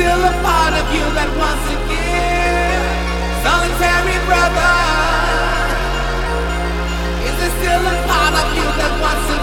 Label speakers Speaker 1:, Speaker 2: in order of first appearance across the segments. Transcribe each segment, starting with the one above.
Speaker 1: still a part of you that wants to give. Solitary brother, is there still a part of you that wants to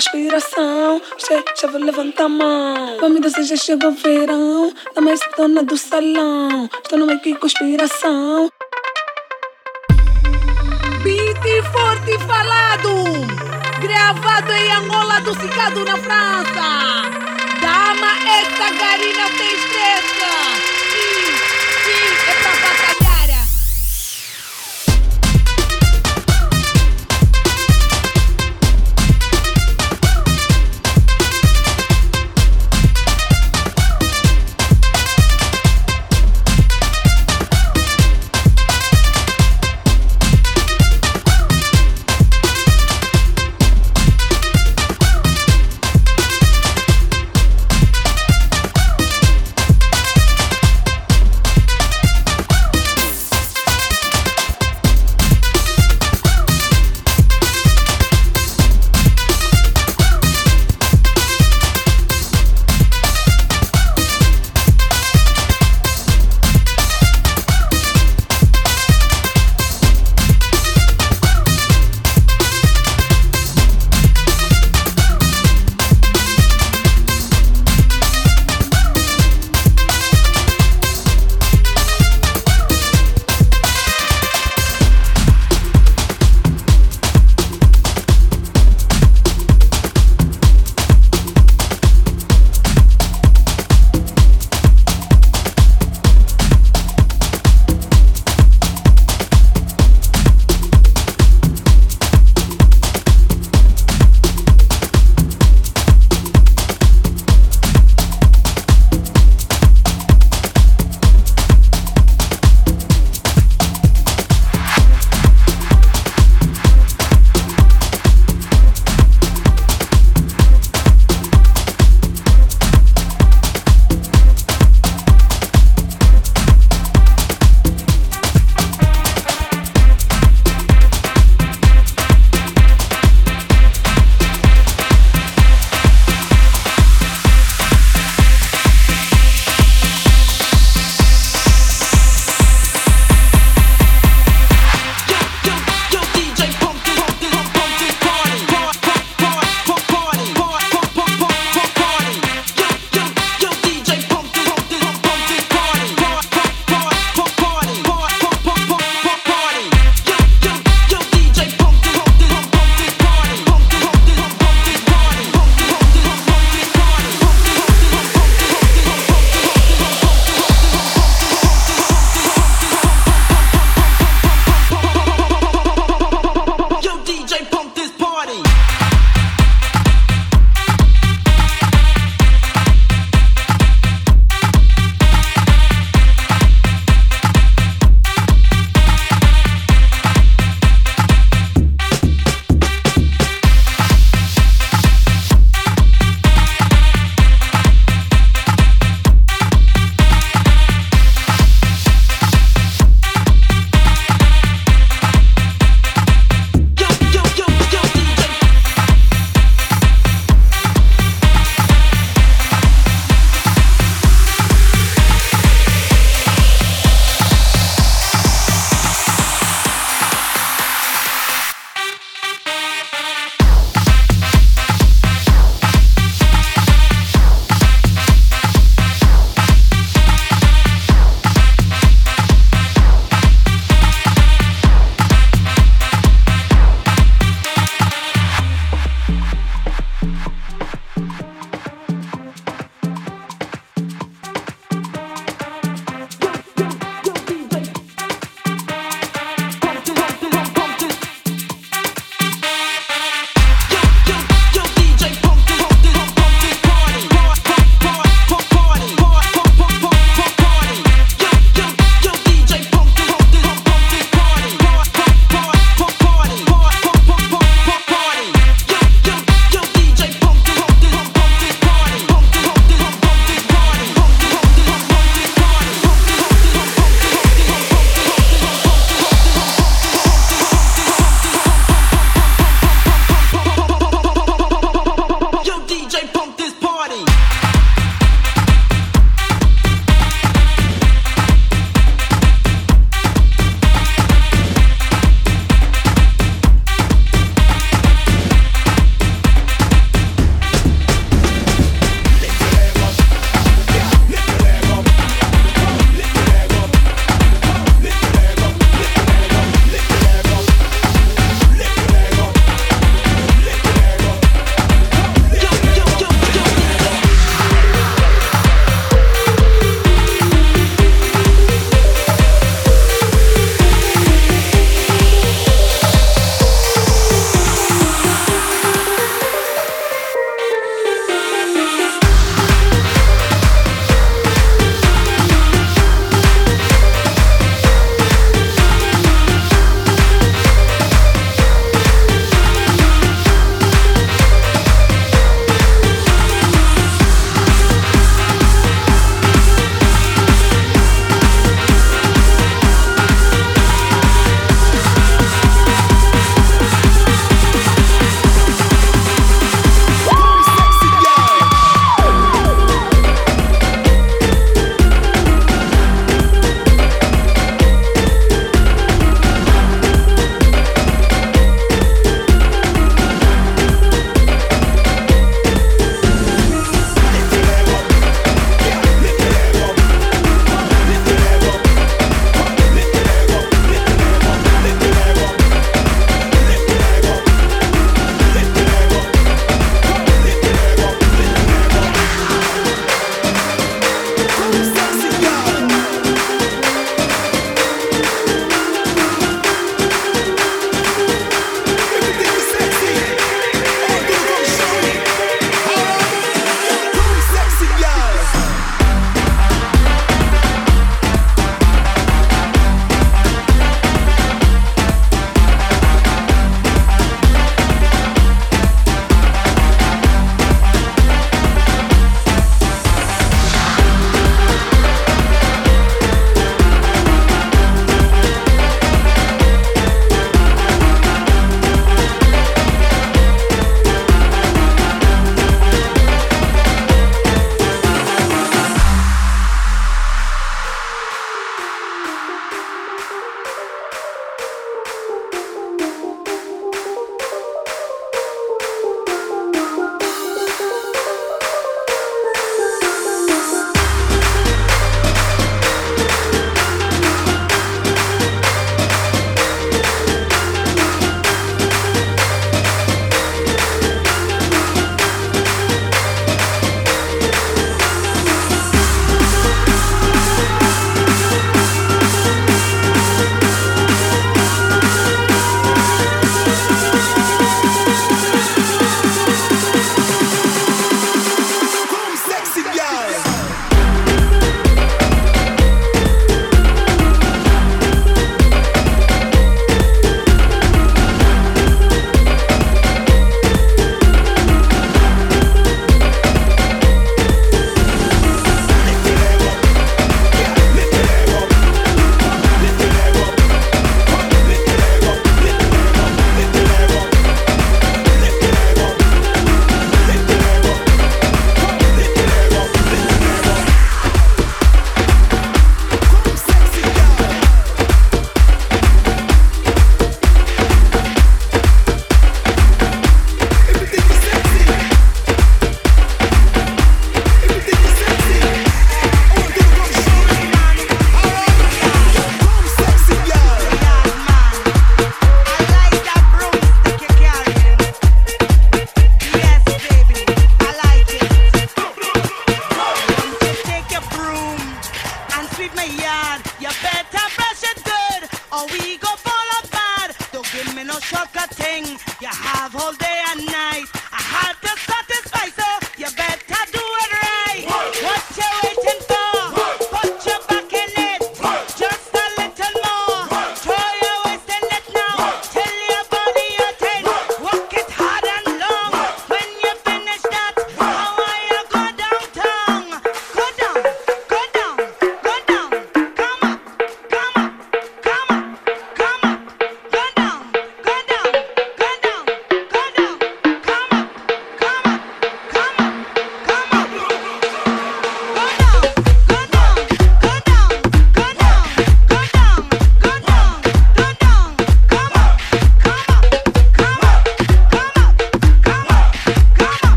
Speaker 1: conspiração. Já vou levantar a mão. Vamos dançar, já chegou o verão. Tá mais dona do salão. Estou no meio que conspiração.
Speaker 2: Beat forte falado, gravado em Angola, dosicado na França. Dama, esta garina tem estressa.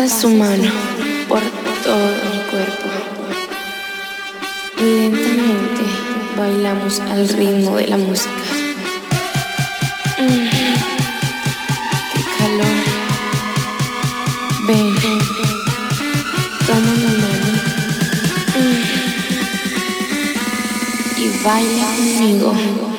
Speaker 3: Pasa su mano por todo mi cuerpo y lentamente bailamos al ritmo de la música. Mm. Qué calor. Ven, toma mi mano mm. y baila conmigo.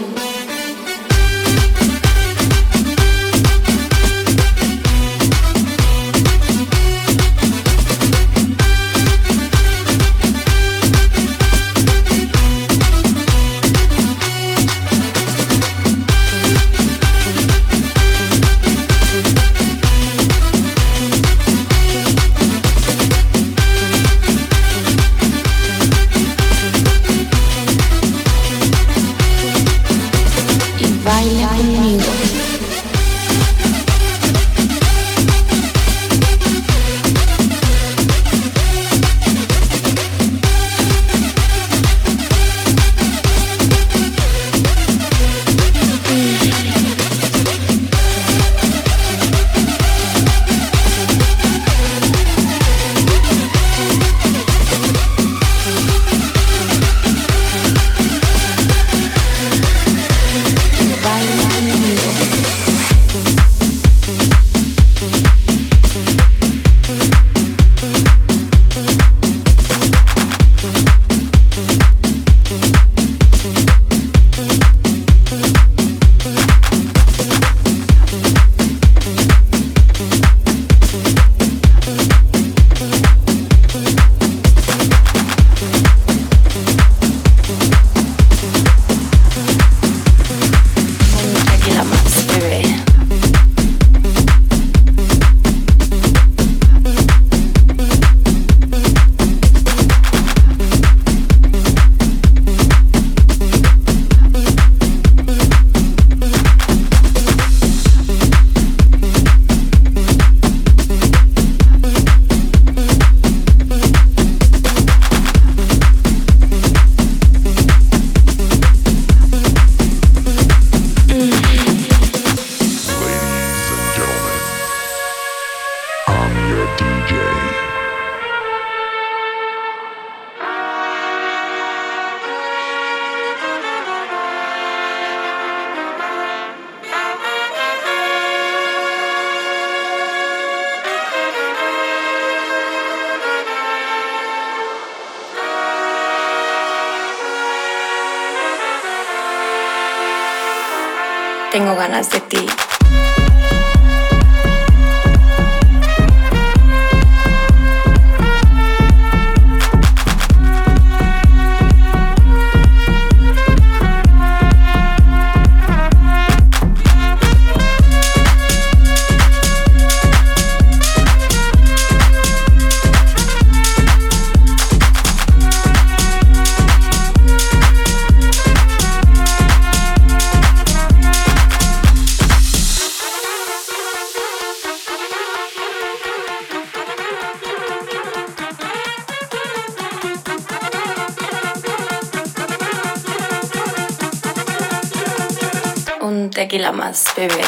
Speaker 3: Tequila más, bebé.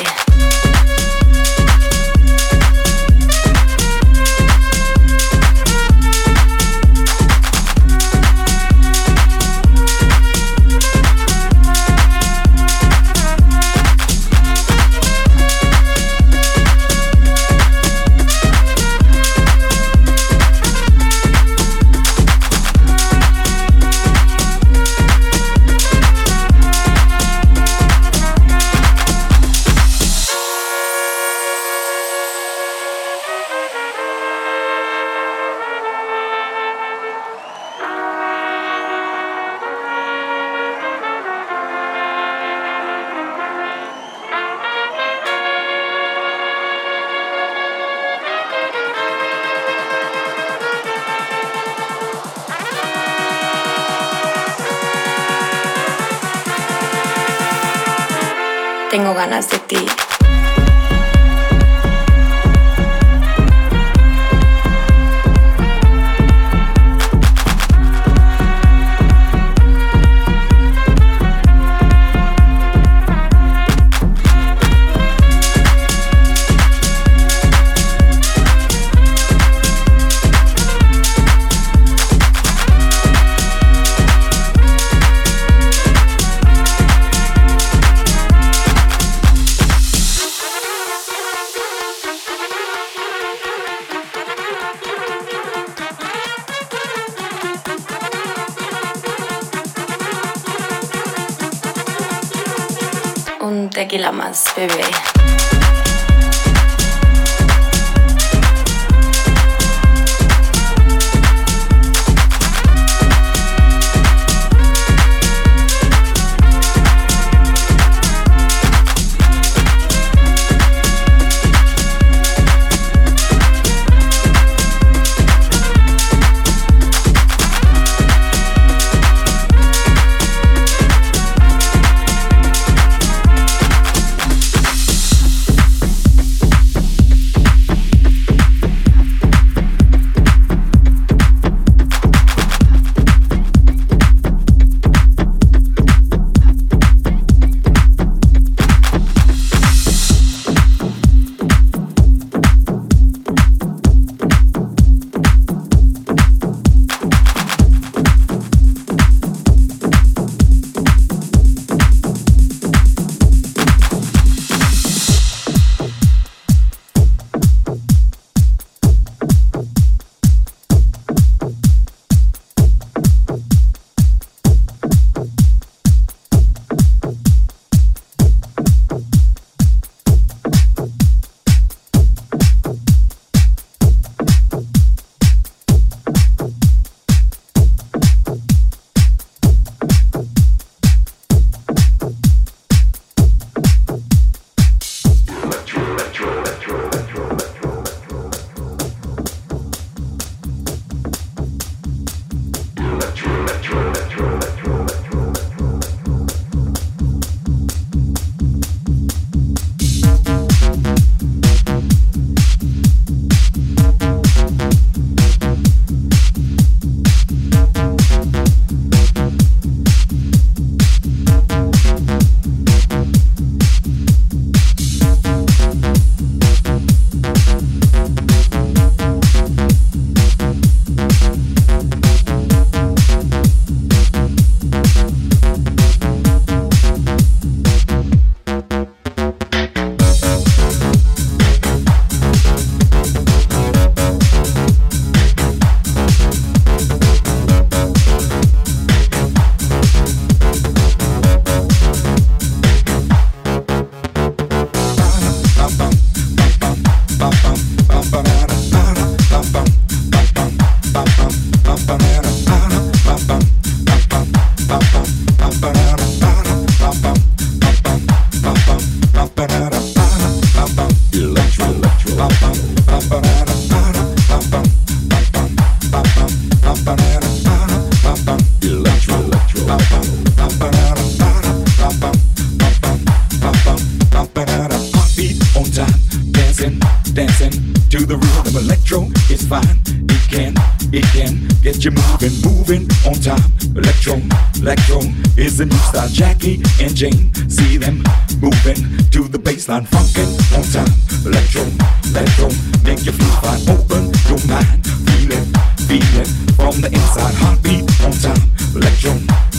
Speaker 4: and Jane. See them moving to the baseline, funkin' on time. Electro, electro, make your feet fly open your mind. Feeling, feeling from the inside, heartbeat on time. Electro,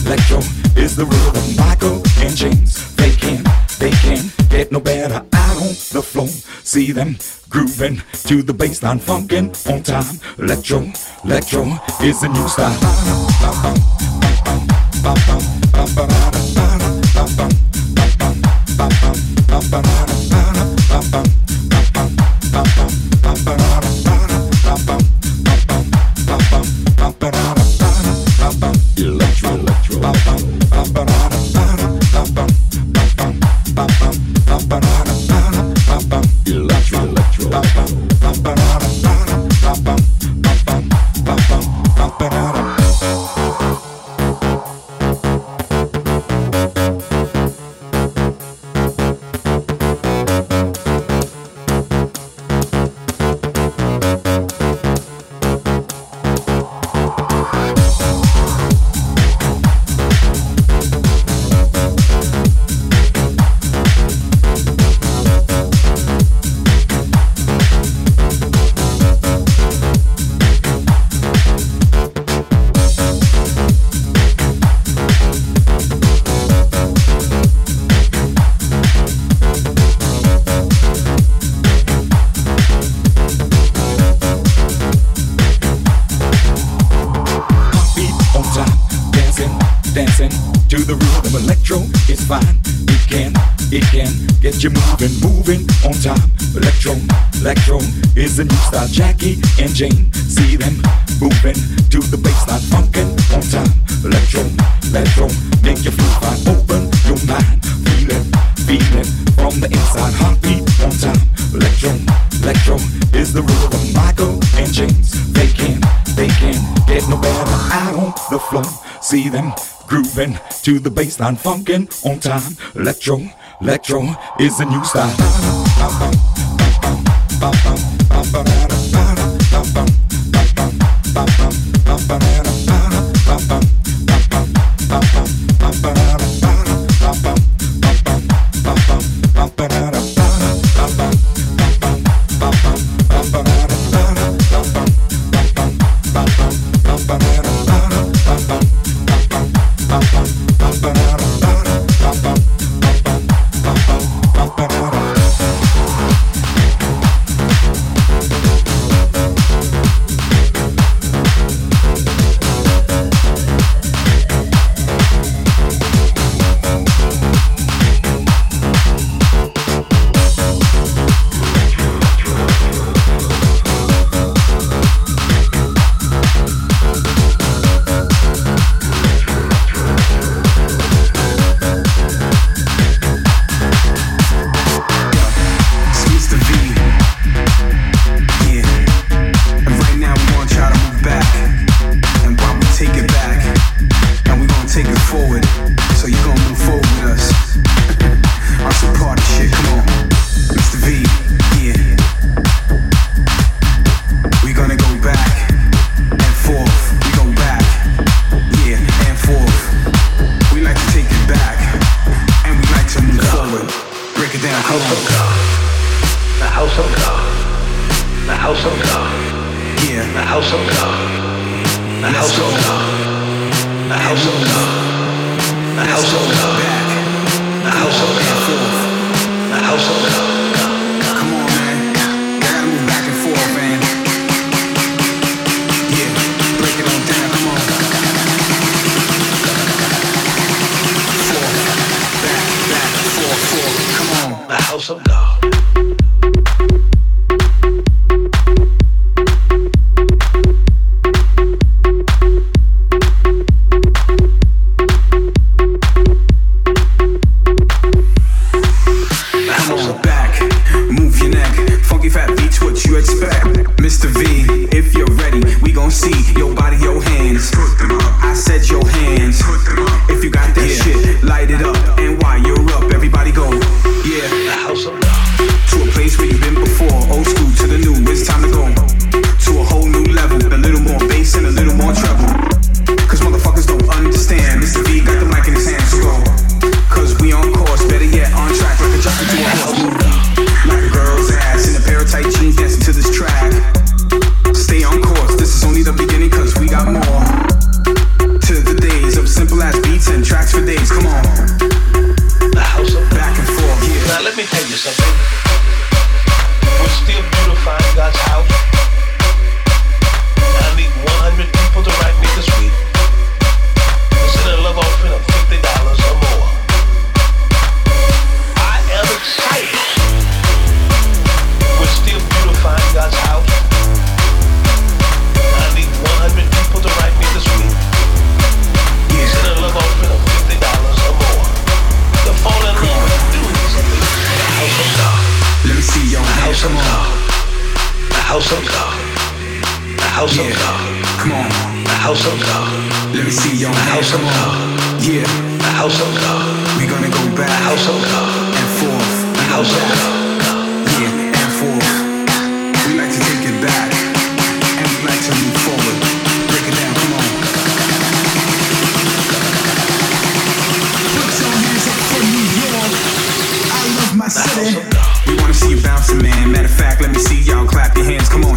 Speaker 4: electro is the rhythm. Michael and James, they can, they can get no better out on the floor. See them grooving to the baseline, funkin' on time. Electro, electro is the new style.
Speaker 5: Bum, bum, bum, bum, bum, bum, bum. baseline funkin' on time. Electro, electro is the new style. Bum, bum, bum,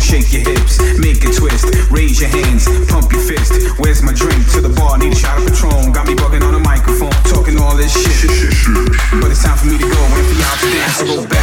Speaker 5: Shake your hips, make a twist, raise your hands, pump your fist. Where's my drink? To the bar, need a shot of Patron. Got me bugging on the microphone, talking all this shit. But it's time for me to go, when for y'all dance, go
Speaker 6: back.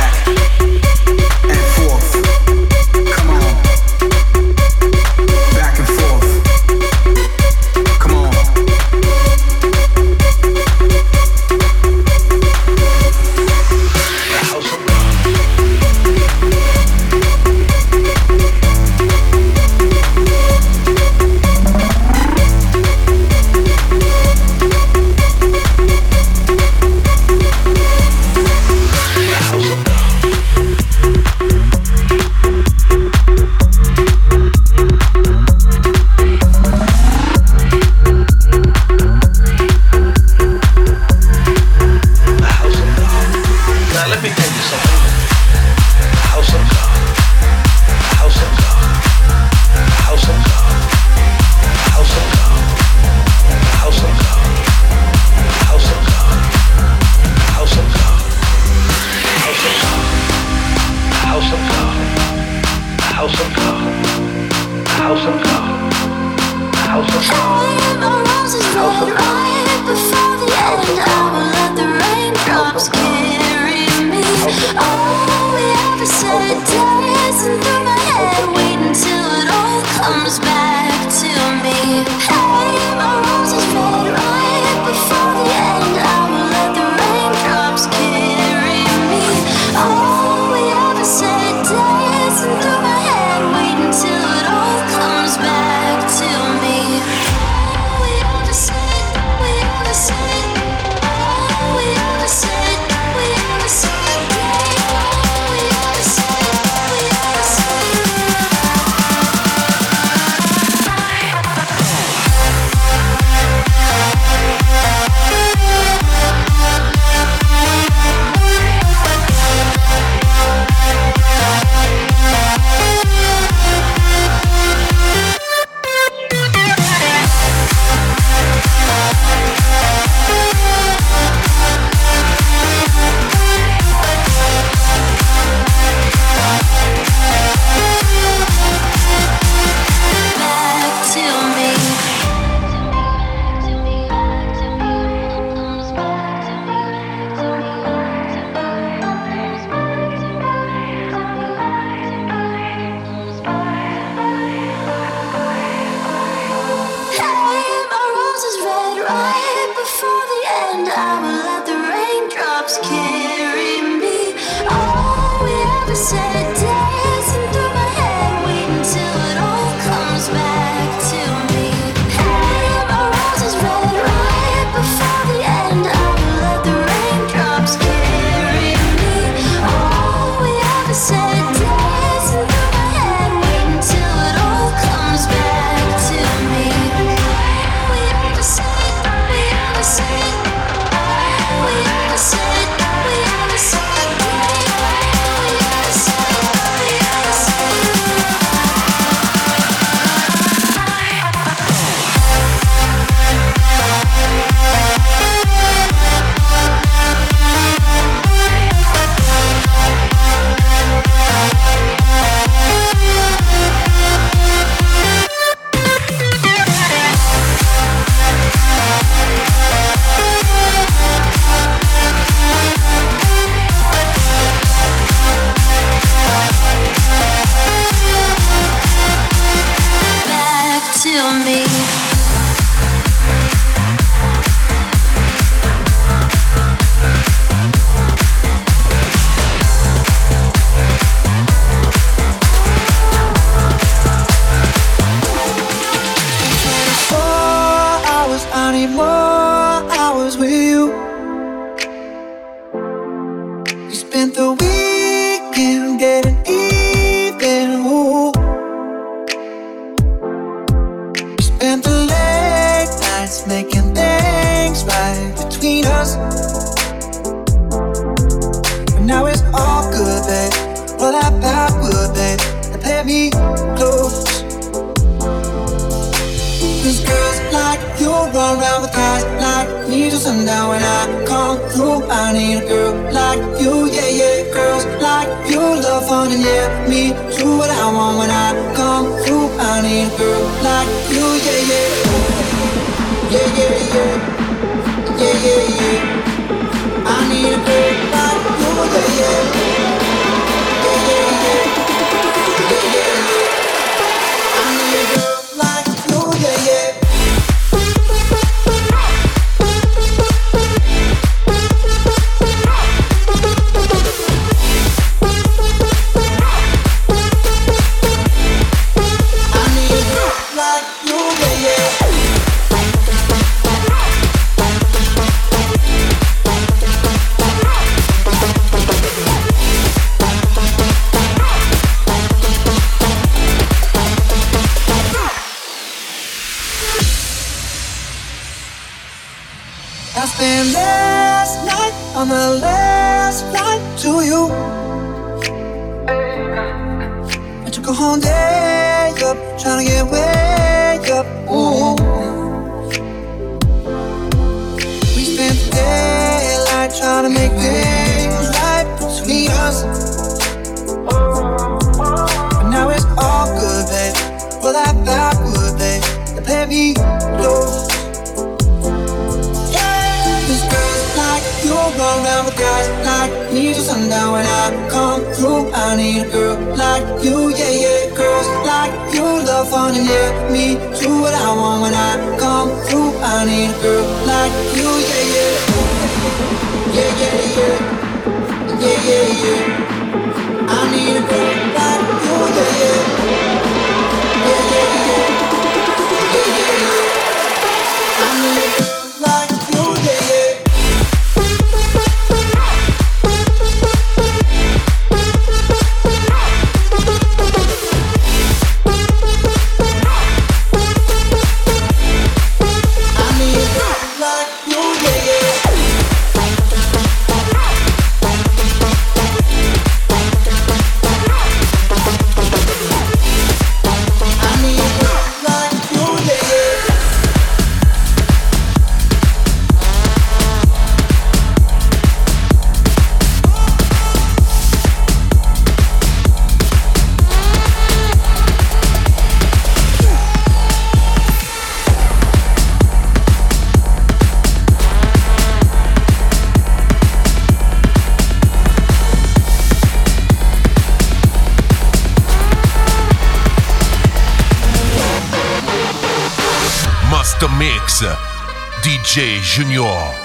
Speaker 6: Júnior.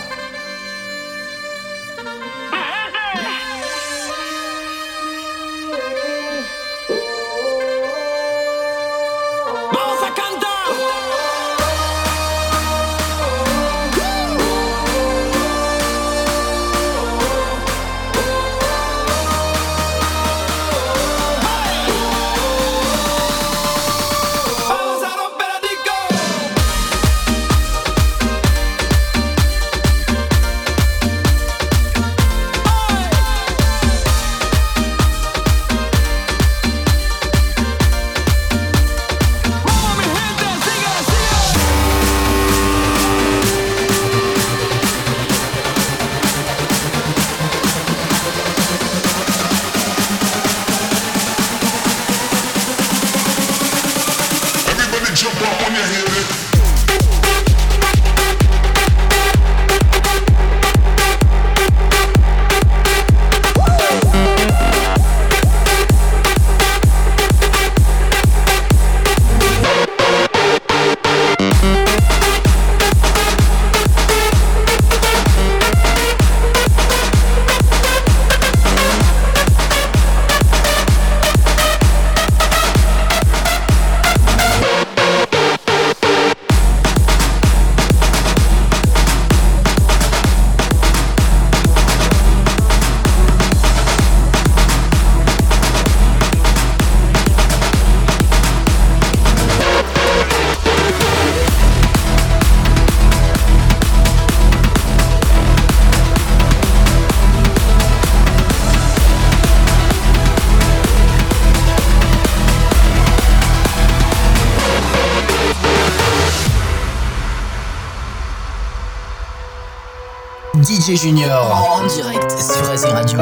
Speaker 6: DJ Junior
Speaker 7: en direct sur Racing Radio.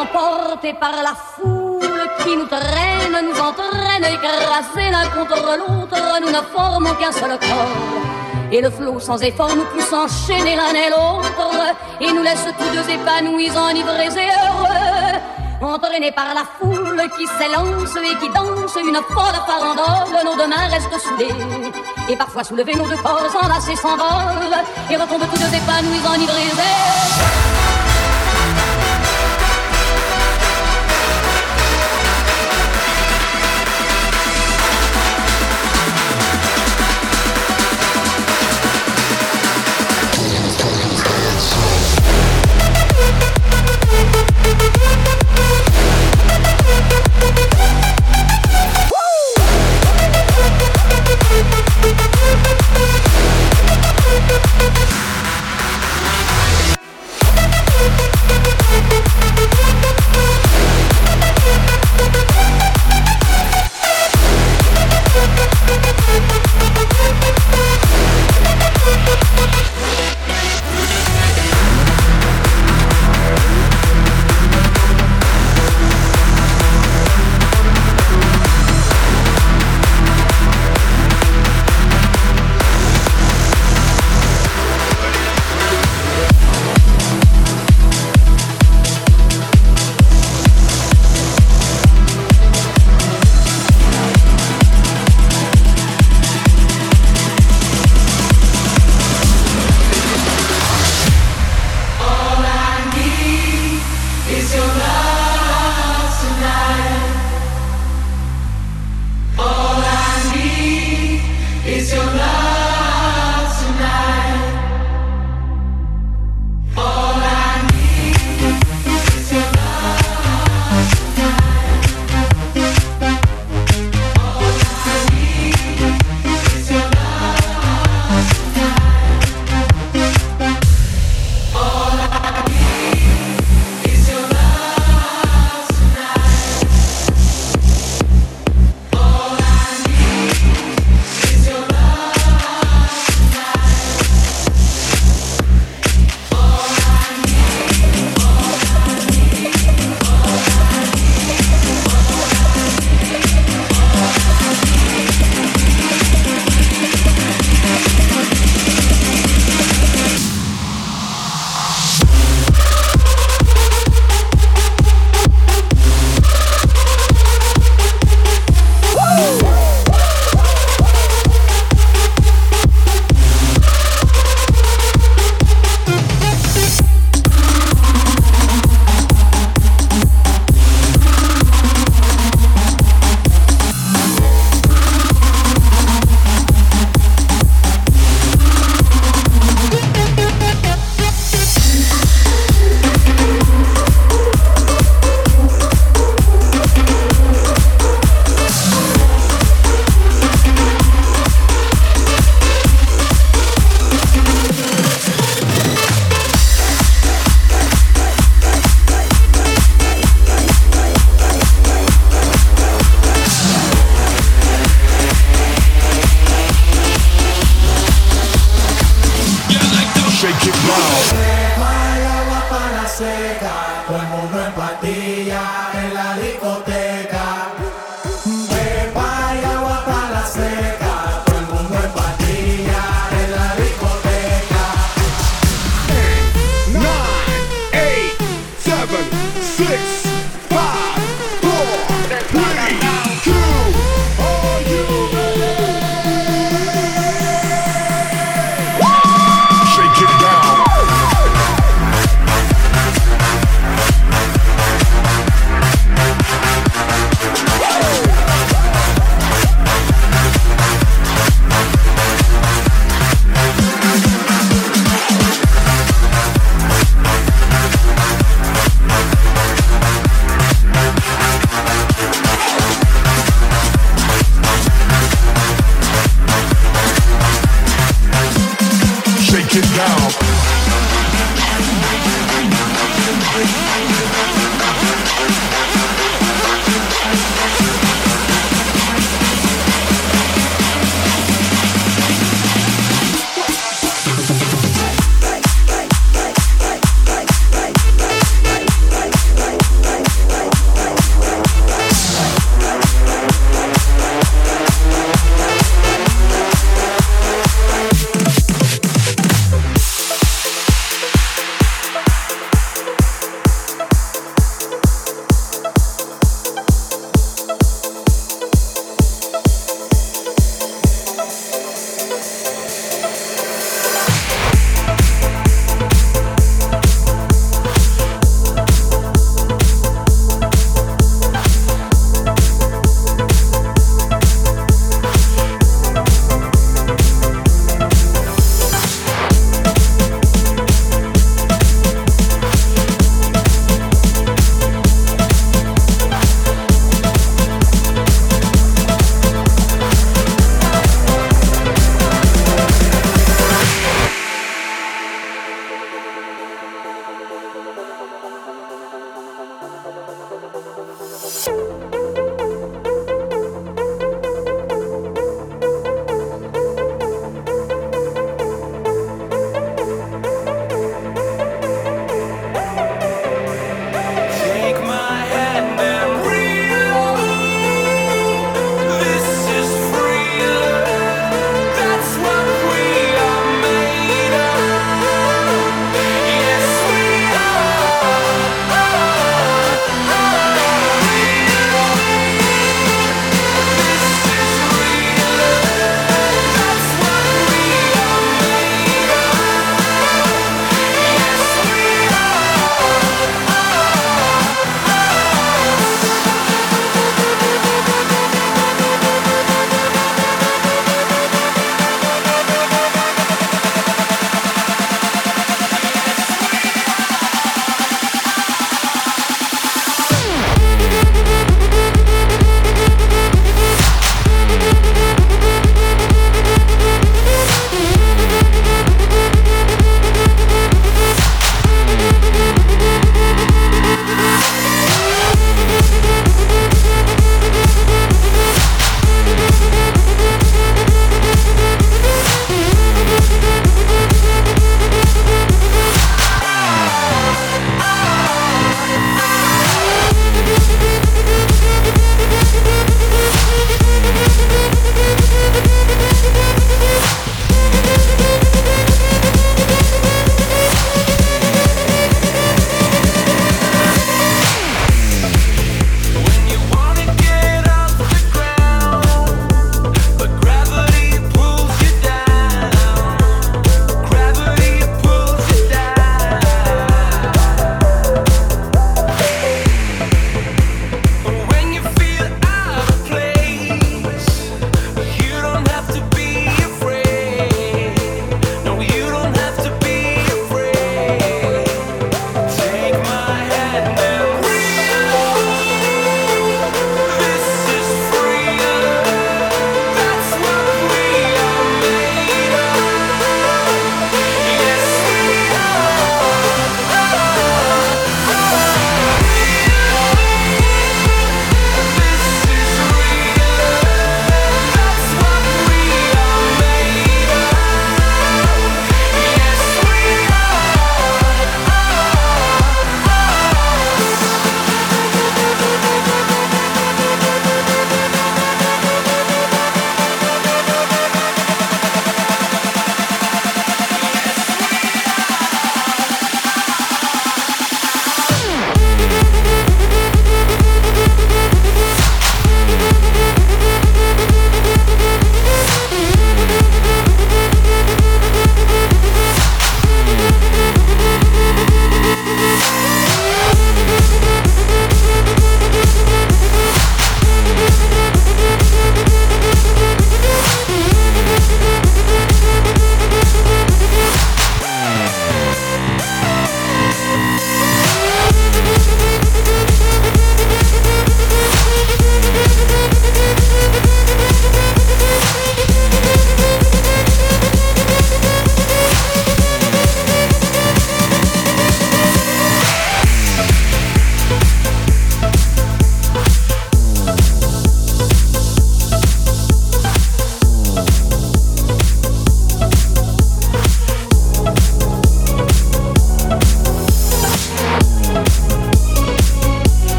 Speaker 8: Emportés par la foule qui nous traîne, nous entraîne, écrasés l'un contre l'autre, nous ne formons qu'un seul corps. Et le flot sans effort nous pousse enchaîner l'un et l'autre, et nous laisse tous deux épanouis, enivrés et heureux. Entraînés par la foule qui s'élance et qui danse une folle farandole, nos deux mains restent soudées. Et parfois soulevés, nos deux corps enlacés s'envolent, et retombent tous deux épanouis, enivrés et heureux.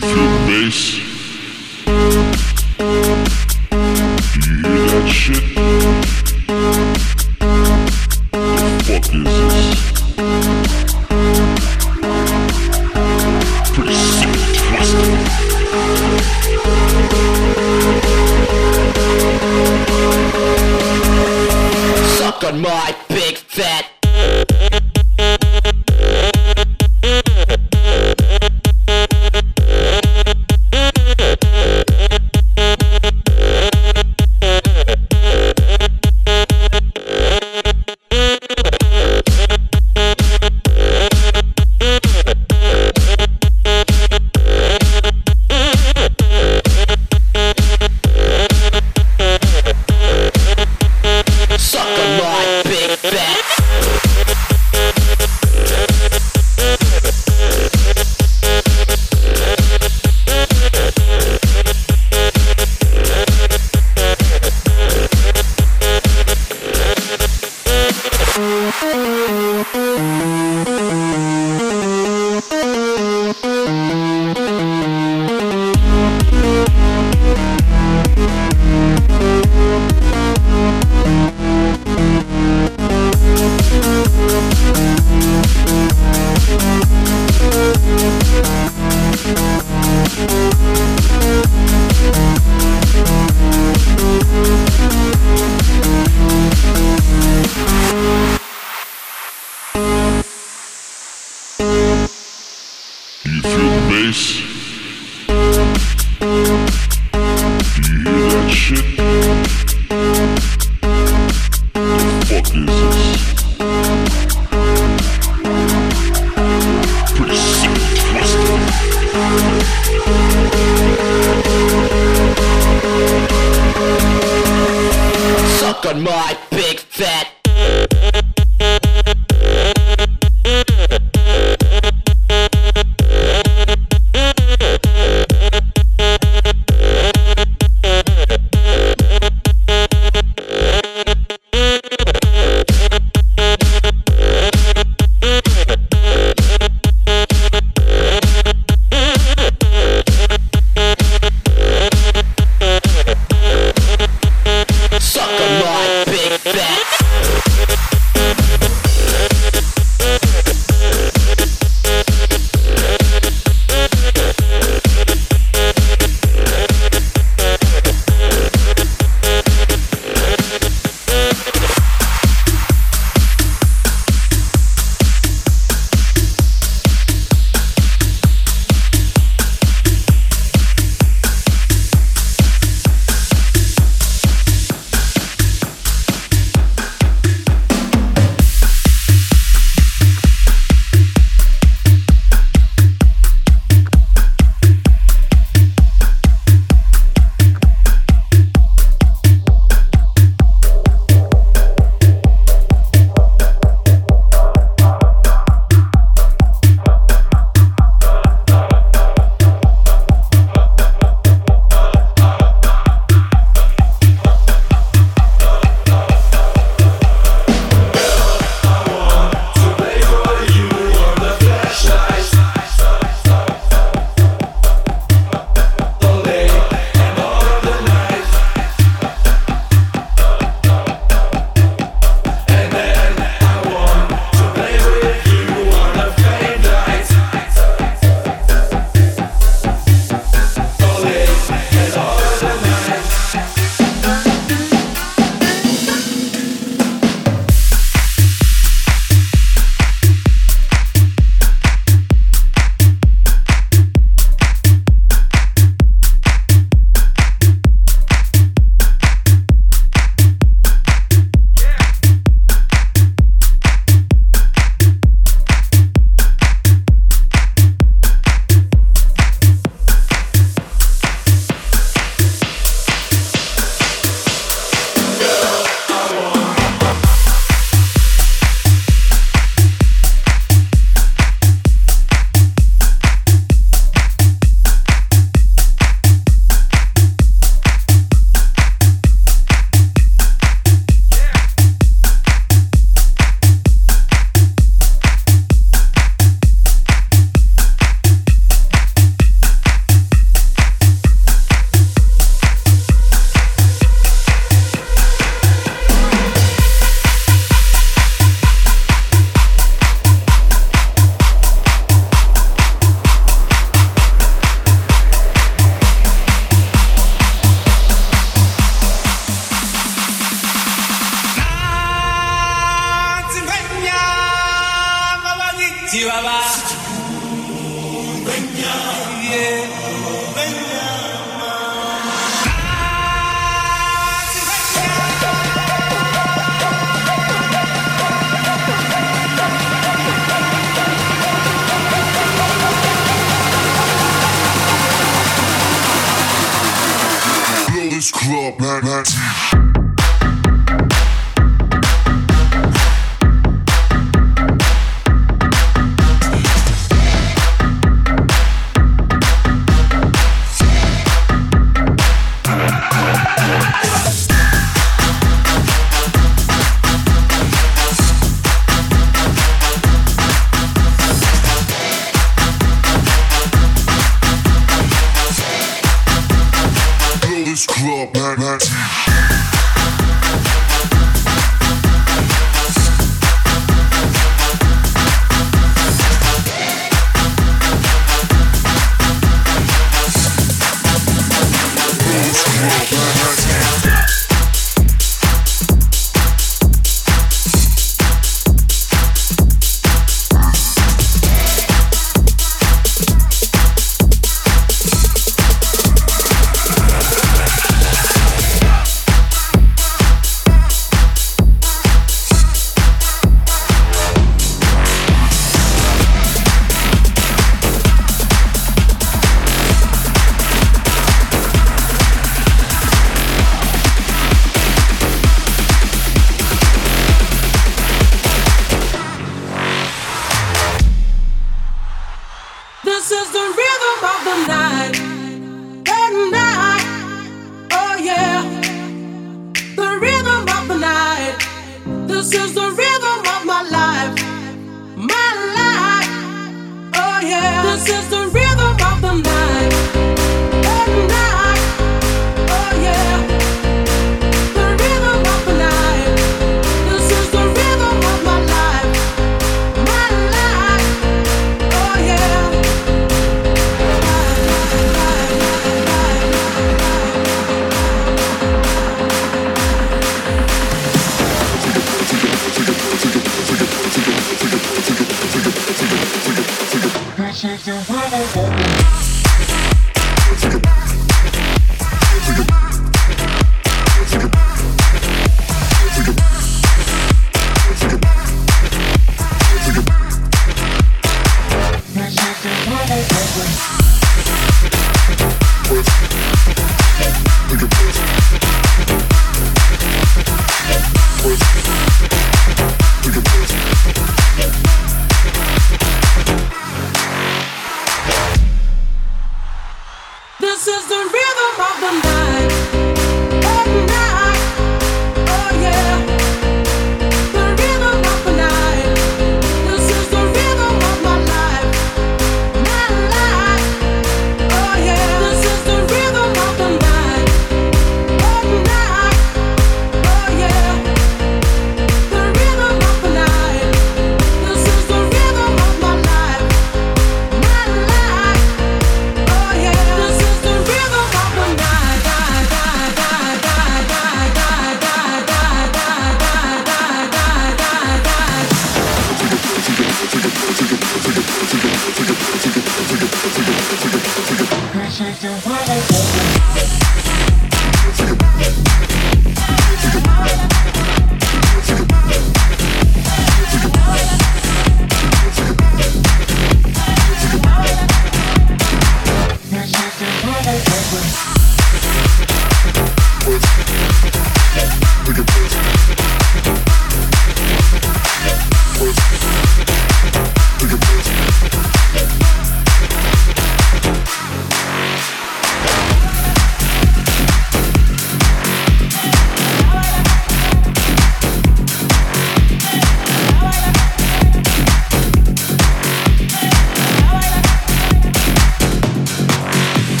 Speaker 9: Feel the bass?